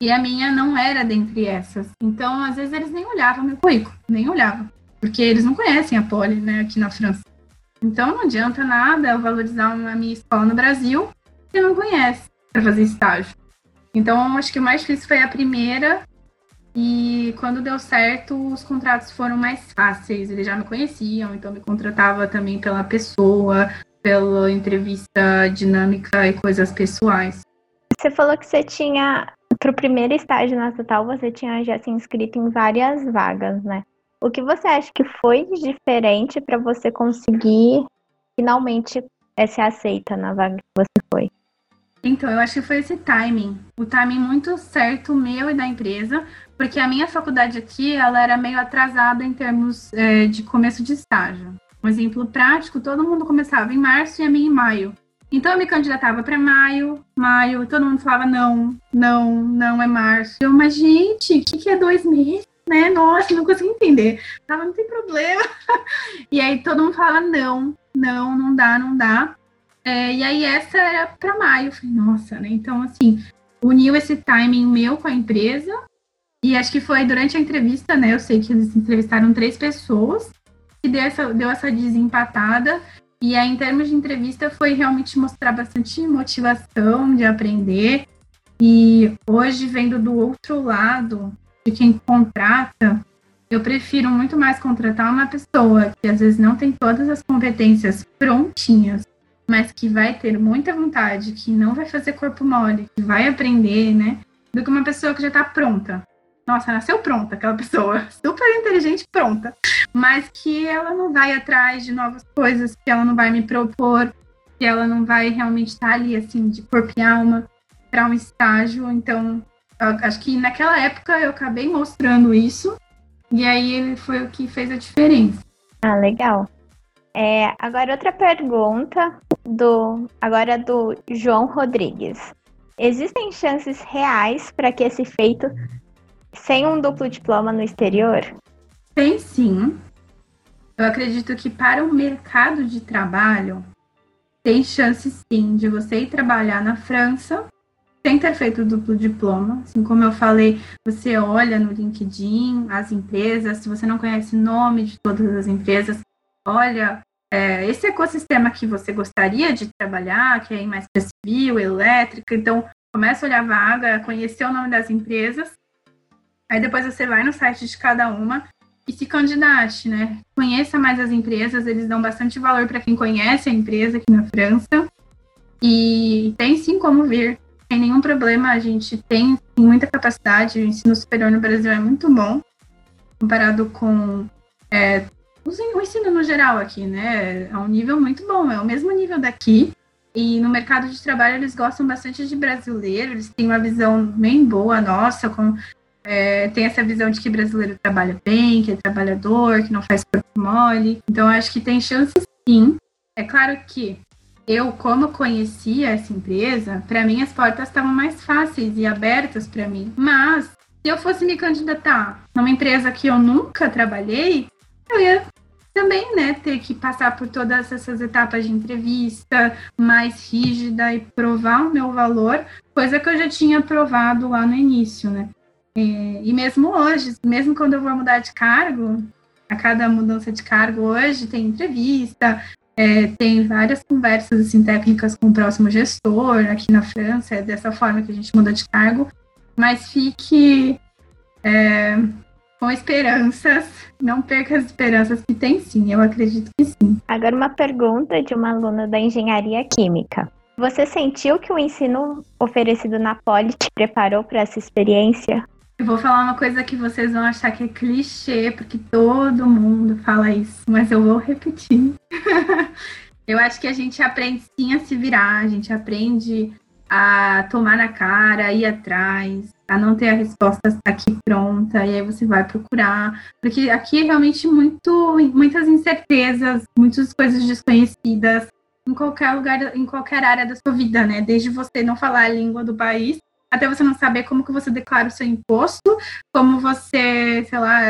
E a minha não era dentre essas. Então, às vezes eles nem olhavam meu currículo, nem olhavam, porque eles não conhecem a Poli, né, aqui na França. Então, não adianta nada eu valorizar uma minha escola no Brasil que não conhece para fazer estágio. Então, acho que o mais difícil foi a primeira. E quando deu certo, os contratos foram mais fáceis. Eles já me conheciam, então me contratava também pela pessoa, pela entrevista dinâmica e coisas pessoais. Você falou que você tinha, para o primeiro estágio na Total, você tinha já se inscrito em várias vagas, né? O que você acha que foi diferente para você conseguir finalmente ser aceita na vaga que você foi? Então, eu acho que foi esse timing, o timing muito certo meu e da empresa, porque a minha faculdade aqui, ela era meio atrasada em termos é, de começo de estágio. Um exemplo prático, todo mundo começava em março e a minha em maio. Então eu me candidatava para maio, maio, todo mundo falava não, não, não é março. Eu, mas gente, o que, que é dois meses? Né? Nossa, não consegui entender. Tava, não tem problema. e aí todo mundo falava não, não, não dá, não dá. É, e aí essa era para maio. Eu falei, nossa, né? Então, assim, uniu esse timing meu com a empresa. E acho que foi durante a entrevista, né? Eu sei que eles entrevistaram três pessoas que deu essa, deu essa desempatada. E aí, em termos de entrevista, foi realmente mostrar bastante motivação de aprender. E hoje, vendo do outro lado, de quem contrata, eu prefiro muito mais contratar uma pessoa que às vezes não tem todas as competências prontinhas mas que vai ter muita vontade, que não vai fazer corpo mole, que vai aprender, né? Do que uma pessoa que já está pronta. Nossa, nasceu pronta aquela pessoa, super inteligente, pronta, mas que ela não vai atrás de novas coisas, que ela não vai me propor, que ela não vai realmente estar ali, assim, de corpo e alma para um estágio. Então, acho que naquela época eu acabei mostrando isso, e aí foi o que fez a diferença. Ah, legal. É, agora outra pergunta do agora do João Rodrigues. Existem chances reais para que esse feito sem um duplo diploma no exterior? Tem sim. Eu acredito que para o mercado de trabalho tem chance sim de você ir trabalhar na França sem ter feito duplo diploma. Assim como eu falei, você olha no LinkedIn as empresas, se você não conhece o nome de todas as empresas, olha é, esse ecossistema que você gostaria de trabalhar, que é em mais civil, elétrica, então começa a olhar a vaga, conhecer o nome das empresas, aí depois você vai no site de cada uma e se candidate, né? Conheça mais as empresas, eles dão bastante valor para quem conhece a empresa aqui na França. E tem sim como vir tem nenhum problema, a gente tem, tem muita capacidade, o ensino superior no Brasil é muito bom, comparado com é, o ensino no geral aqui, né? É um nível muito bom, é o mesmo nível daqui. E no mercado de trabalho eles gostam bastante de brasileiro, eles têm uma visão bem boa nossa, com, é, tem essa visão de que brasileiro trabalha bem, que é trabalhador, que não faz corpo mole. Então acho que tem chance sim. É claro que eu, como conhecia essa empresa, para mim as portas estavam mais fáceis e abertas para mim. Mas se eu fosse me candidatar numa empresa que eu nunca trabalhei, eu ia também, né, ter que passar por todas essas etapas de entrevista mais rígida e provar o meu valor, coisa que eu já tinha provado lá no início, né? E, e mesmo hoje, mesmo quando eu vou mudar de cargo, a cada mudança de cargo hoje tem entrevista, é, tem várias conversas assim, técnicas com o próximo gestor aqui na França, é dessa forma que a gente muda de cargo, mas fique é, com esperanças, não perca as esperanças que tem sim, eu acredito que sim. Agora uma pergunta de uma aluna da engenharia química. Você sentiu que o ensino oferecido na Poli te preparou para essa experiência? Eu vou falar uma coisa que vocês vão achar que é clichê, porque todo mundo fala isso, mas eu vou repetir. eu acho que a gente aprende sim a se virar, a gente aprende a tomar na cara, ir atrás, a não ter a resposta aqui pronta, e aí você vai procurar. Porque aqui é realmente muito, muitas incertezas, muitas coisas desconhecidas em qualquer lugar, em qualquer área da sua vida, né? Desde você não falar a língua do país até você não saber como que você declara o seu imposto, como você, sei lá,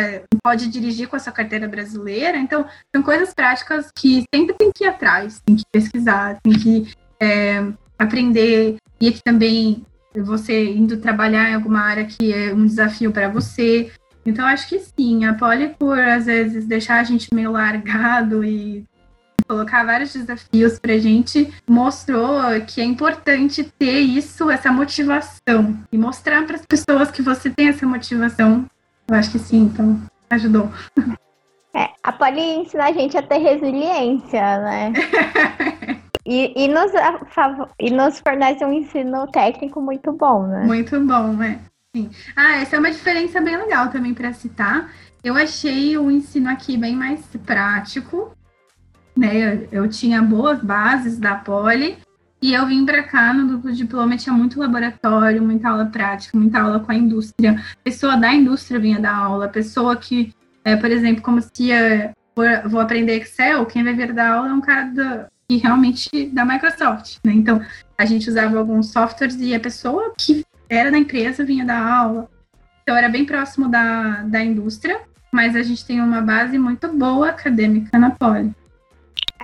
pode dirigir com a sua carteira brasileira. Então, são coisas práticas que sempre tem que ir atrás, tem que pesquisar, tem que é, aprender. E aqui também você indo trabalhar em alguma área que é um desafio para você. Então, acho que sim, a Poli, por às vezes deixar a gente meio largado e colocar vários desafios para a gente, mostrou que é importante ter isso, essa motivação, e mostrar para as pessoas que você tem essa motivação. Eu acho que sim, então ajudou. É, a Poli ensina a gente a ter resiliência, né? e, e, nos, e nos fornece um ensino técnico muito bom, né? Muito bom, né? Sim. Ah, essa é uma diferença bem legal também para citar. Eu achei o ensino aqui bem mais prático, né? Eu tinha boas bases da Poli e eu vim para cá no duplo diploma, tinha muito laboratório, muita aula prática, muita aula com a indústria. Pessoa da indústria vinha dar aula, pessoa que, é, por exemplo, como se ia, vou aprender Excel, quem vai vir dar aula é um cara da, que realmente da Microsoft, né? Então, a gente usava alguns softwares e a pessoa que era da empresa vinha dar aula. Então, era bem próximo da, da indústria, mas a gente tem uma base muito boa acadêmica na Poli.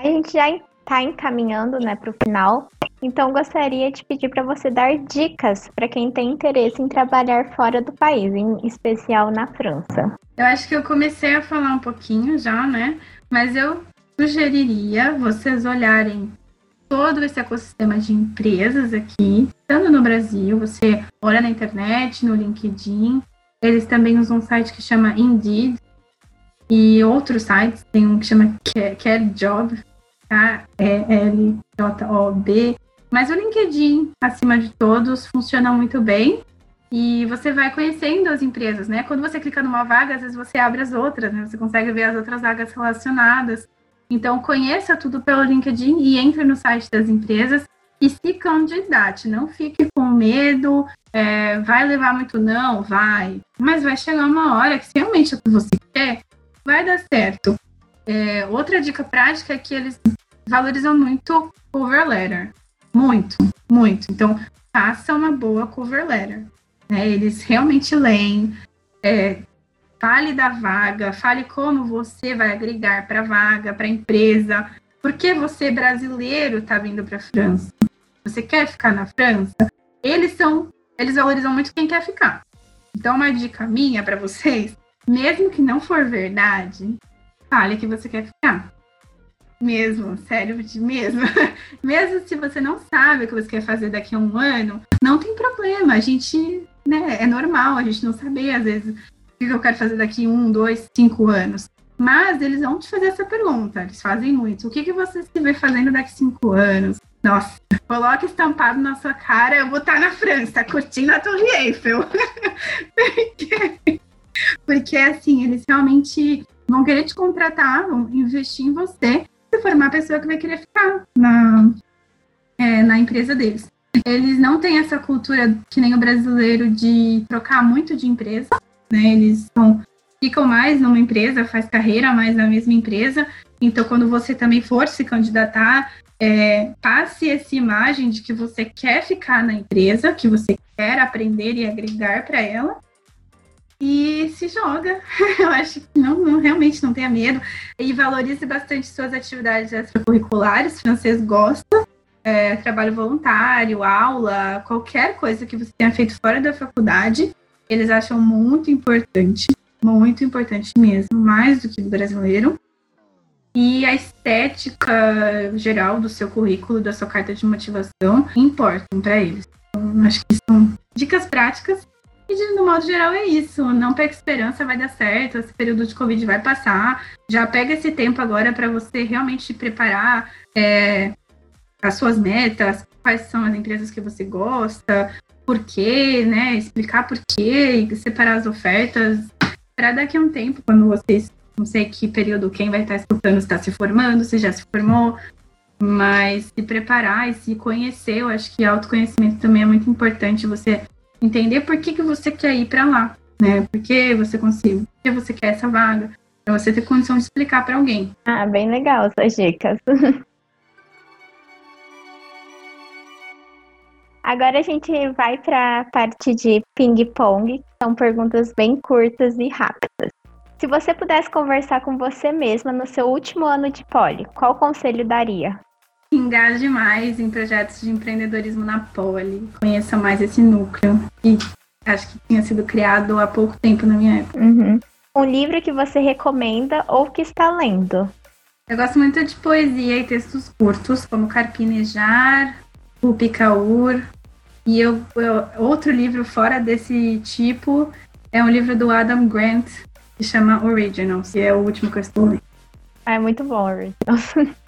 A gente já está encaminhando né, para o final, então gostaria de pedir para você dar dicas para quem tem interesse em trabalhar fora do país, em especial na França. Eu acho que eu comecei a falar um pouquinho já, né? Mas eu sugeriria vocês olharem todo esse ecossistema de empresas aqui, tanto no Brasil, você olha na internet, no LinkedIn, eles também usam um site que chama Indeed, e outros sites, tem um que chama Care Job, K-E-L-J-O-B. Mas o LinkedIn, acima de todos, funciona muito bem. E você vai conhecendo as empresas, né? Quando você clica numa vaga, às vezes você abre as outras, né? Você consegue ver as outras vagas relacionadas. Então, conheça tudo pelo LinkedIn e entre no site das empresas e se candidate. Não fique com medo. É, vai levar muito não? Vai. Mas vai chegar uma hora que se realmente é o que você quer, vai dar certo. É, outra dica prática é que eles valorizam muito cover letter. Muito, muito. Então, faça uma boa cover letter. Né? Eles realmente leem. É, fale da vaga, fale como você vai agregar para a vaga, para a empresa. Por que você, brasileiro, está vindo para a França? Você quer ficar na França? Eles são, eles valorizam muito quem quer ficar. Então, uma dica minha para vocês mesmo que não for verdade, fale que você quer ficar. Mesmo, sério, mesmo. mesmo se você não sabe o que você quer fazer daqui a um ano, não tem problema. A gente, né, é normal a gente não saber, às vezes, o que eu quero fazer daqui um, dois, cinco anos. Mas eles vão te fazer essa pergunta, eles fazem muito. O que, que você se vê fazendo daqui a cinco anos? Nossa, coloca estampado na sua cara, eu vou estar na França, curtindo a Torre Eiffel. porque, porque, assim, eles realmente vão querer te contratar, vão investir em você, se for uma pessoa que vai querer ficar na, é, na empresa deles. Eles não têm essa cultura que nem o brasileiro de trocar muito de empresa, né? Eles são, ficam mais numa empresa, faz carreira mais na mesma empresa. Então, quando você também for se candidatar, é, passe essa imagem de que você quer ficar na empresa, que você quer aprender e agregar para ela. E se joga. Eu acho que não, não, realmente não tenha medo. E valorize bastante suas atividades extracurriculares. O francês gosta é, trabalho voluntário, aula, qualquer coisa que você tenha feito fora da faculdade, eles acham muito importante, muito importante mesmo, mais do que do brasileiro. E a estética geral do seu currículo, da sua carta de motivação, importam para eles. Então, acho que são dicas práticas. E, de, no modo geral, é isso. Não pega esperança, vai dar certo. Esse período de Covid vai passar. Já pega esse tempo agora para você realmente preparar, é, as suas metas, quais são as empresas que você gosta, por quê, né? Explicar por quê, separar as ofertas, para daqui a um tempo, quando vocês, não sei que período quem vai estar escutando está se formando, se já se formou, mas se preparar e se conhecer, eu acho que autoconhecimento também é muito importante, você entender por que, que você quer ir para lá, né? Por que você consegue, por que você quer essa vaga, para você ter condição de explicar para alguém. Ah, bem legal essas dicas. Agora a gente vai para a parte de ping-pong, são perguntas bem curtas e rápidas. Se você pudesse conversar com você mesma no seu último ano de poli, qual conselho daria? Engaje mais em projetos de empreendedorismo na Poli. Conheça mais esse núcleo, que acho que tinha sido criado há pouco tempo na minha época. Uhum. Um livro que você recomenda ou que está lendo? Eu gosto muito de poesia e textos curtos, como Carpinejar, o Picaur. E eu, eu, outro livro fora desse tipo é um livro do Adam Grant, que chama Originals, que é o último que eu estou lendo. Ah, é muito bom, Originals.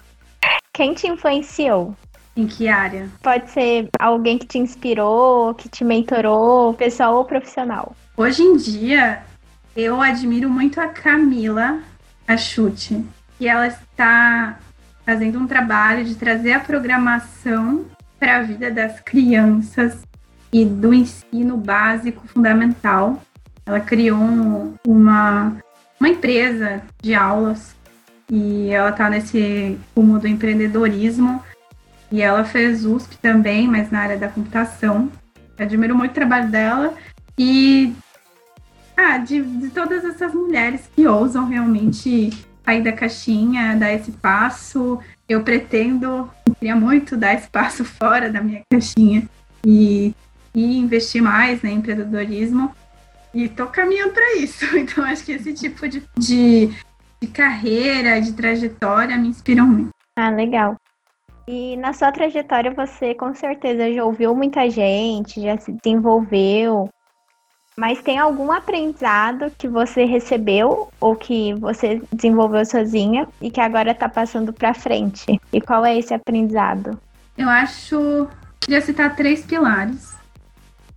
Quem te influenciou? Em que área? Pode ser alguém que te inspirou, que te mentorou, pessoal ou profissional. Hoje em dia, eu admiro muito a Camila Achute, que ela está fazendo um trabalho de trazer a programação para a vida das crianças e do ensino básico fundamental. Ela criou uma, uma empresa de aulas e ela está nesse rumo do empreendedorismo. E ela fez USP também, mas na área da computação. Admiro muito o trabalho dela e ah, de, de todas essas mulheres que ousam realmente sair da caixinha, dar esse passo. Eu pretendo queria muito dar espaço fora da minha caixinha e, e investir mais né, em empreendedorismo. E estou caminhando para isso. Então, acho que esse tipo de, de, de carreira, de trajetória me inspiram muito. Ah, legal. E na sua trajetória você com certeza já ouviu muita gente, já se desenvolveu, mas tem algum aprendizado que você recebeu ou que você desenvolveu sozinha e que agora está passando para frente? E qual é esse aprendizado? Eu acho. Queria citar três pilares.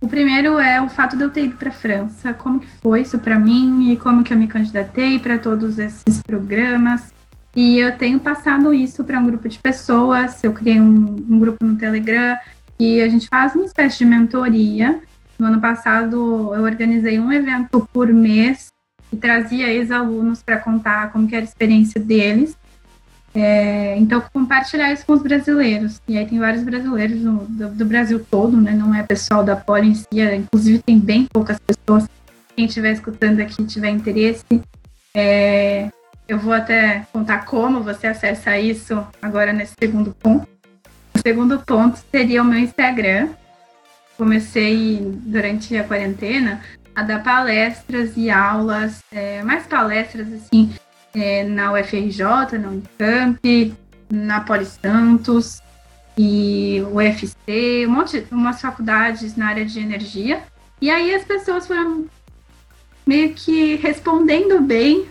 O primeiro é o fato de eu ter ido para a França, como que foi isso para mim e como que eu me candidatei para todos esses programas. E eu tenho passado isso para um grupo de pessoas. Eu criei um, um grupo no Telegram e a gente faz uma espécie de mentoria no ano passado, eu organizei um evento por mês e trazia ex-alunos para contar como era a experiência deles. É, então, compartilhar isso com os brasileiros. E aí tem vários brasileiros do, do, do Brasil todo, né? Não é pessoal da Poli em si, é, inclusive tem bem poucas pessoas. Quem estiver escutando aqui tiver interesse, é, eu vou até contar como você acessa isso agora nesse segundo ponto. O segundo ponto seria o meu Instagram, comecei durante a quarentena a dar palestras e aulas, é, mais palestras assim, é, na UFRJ, na Unicamp, na Poli Santos e UFC, um monte, umas faculdades na área de energia. E aí as pessoas foram meio que respondendo bem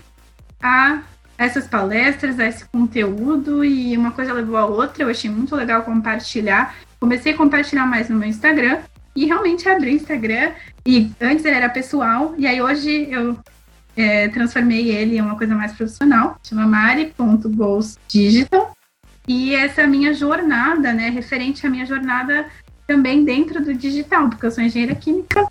a essas palestras, a esse conteúdo, e uma coisa levou a outra. Eu achei muito legal compartilhar. Comecei a compartilhar mais no meu Instagram e realmente abri o Instagram. E antes ele era pessoal, e aí hoje eu é, transformei ele em uma coisa mais profissional, chama mari.goalsdigital. E essa é a minha jornada, né, referente à minha jornada também dentro do digital, porque eu sou engenheira química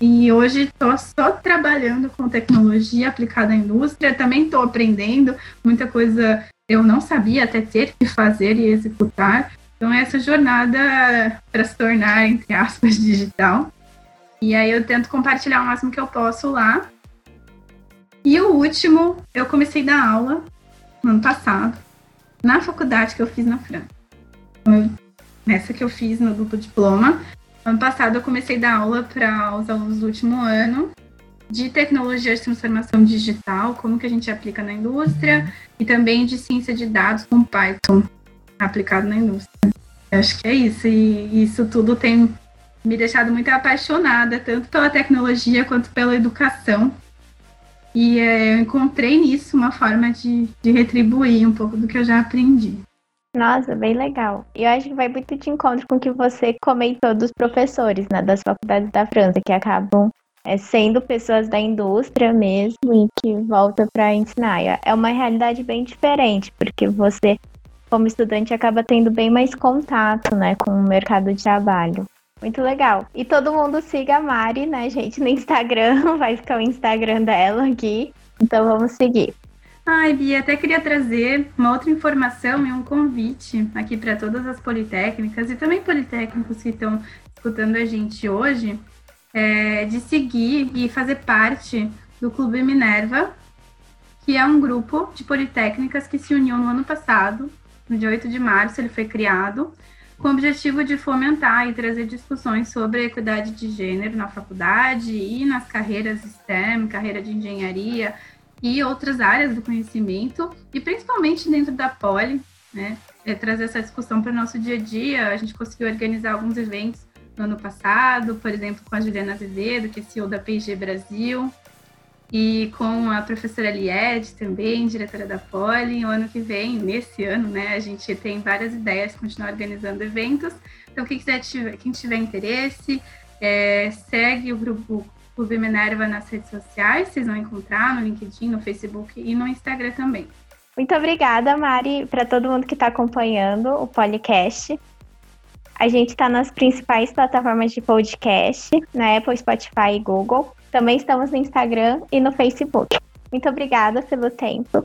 e hoje estou só trabalhando com tecnologia aplicada à indústria, também estou aprendendo muita coisa eu não sabia até ter que fazer e executar. Então, essa jornada para se tornar, entre aspas, digital. E aí eu tento compartilhar o máximo que eu posso lá. E o último, eu comecei a dar aula no ano passado, na faculdade que eu fiz na França. Nessa que eu fiz no duplo diploma. Ano passado eu comecei a dar aula para os alunos do último ano de tecnologia de transformação digital, como que a gente aplica na indústria, e também de ciência de dados com Python aplicado na indústria. Eu acho que é isso, e isso tudo tem me deixado muito apaixonada, tanto pela tecnologia quanto pela educação. E é, eu encontrei nisso uma forma de, de retribuir um pouco do que eu já aprendi. Nossa, bem legal. E eu acho que vai muito de encontro com o que você comentou dos professores, né, das faculdades da França, que acabam é, sendo pessoas da indústria mesmo e que voltam para ensinar. É uma realidade bem diferente, porque você, como estudante, acaba tendo bem mais contato, né, com o mercado de trabalho. Muito legal. E todo mundo siga a Mari, né, gente, no Instagram. Vai ficar o Instagram dela aqui. Então vamos seguir. Ai, Bia, até queria trazer uma outra informação e um convite aqui para todas as politécnicas e também politécnicos que estão escutando a gente hoje, é, de seguir e fazer parte do Clube Minerva, que é um grupo de politécnicas que se uniu no ano passado, no dia 8 de março ele foi criado, com o objetivo de fomentar e trazer discussões sobre equidade de gênero na faculdade e nas carreiras STEM, carreira de engenharia, e outras áreas do conhecimento, e principalmente dentro da Poli, né, é trazer essa discussão para o nosso dia a dia. A gente conseguiu organizar alguns eventos no ano passado, por exemplo, com a Juliana Azevedo, que é CEO da P&G Brasil, e com a professora Lied também, diretora da Poli. O ano que vem, nesse ano, né, a gente tem várias ideias de continuar organizando eventos. Então, quem quiser tiver, quem tiver interesse, é, segue o grupo Clube Minerva nas redes sociais, vocês vão encontrar no LinkedIn, no Facebook e no Instagram também. Muito obrigada, Mari, para todo mundo que está acompanhando o podcast. A gente está nas principais plataformas de podcast, na Apple, Spotify e Google. Também estamos no Instagram e no Facebook. Muito obrigada pelo tempo.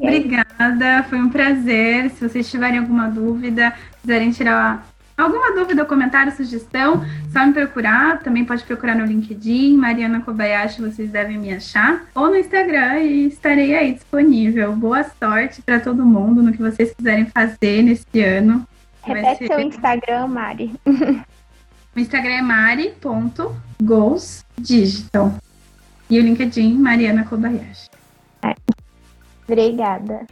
Obrigada, foi um prazer. Se vocês tiverem alguma dúvida, quiserem tirar Alguma dúvida, comentário, sugestão, só me procurar. Também pode procurar no LinkedIn, Mariana Kobayashi, vocês devem me achar. Ou no Instagram e estarei aí disponível. Boa sorte para todo mundo no que vocês quiserem fazer nesse ano. Repete ser... seu Instagram, Mari. o Instagram é mari.goalsdigital. E o LinkedIn, Mariana Kobayashi. Obrigada.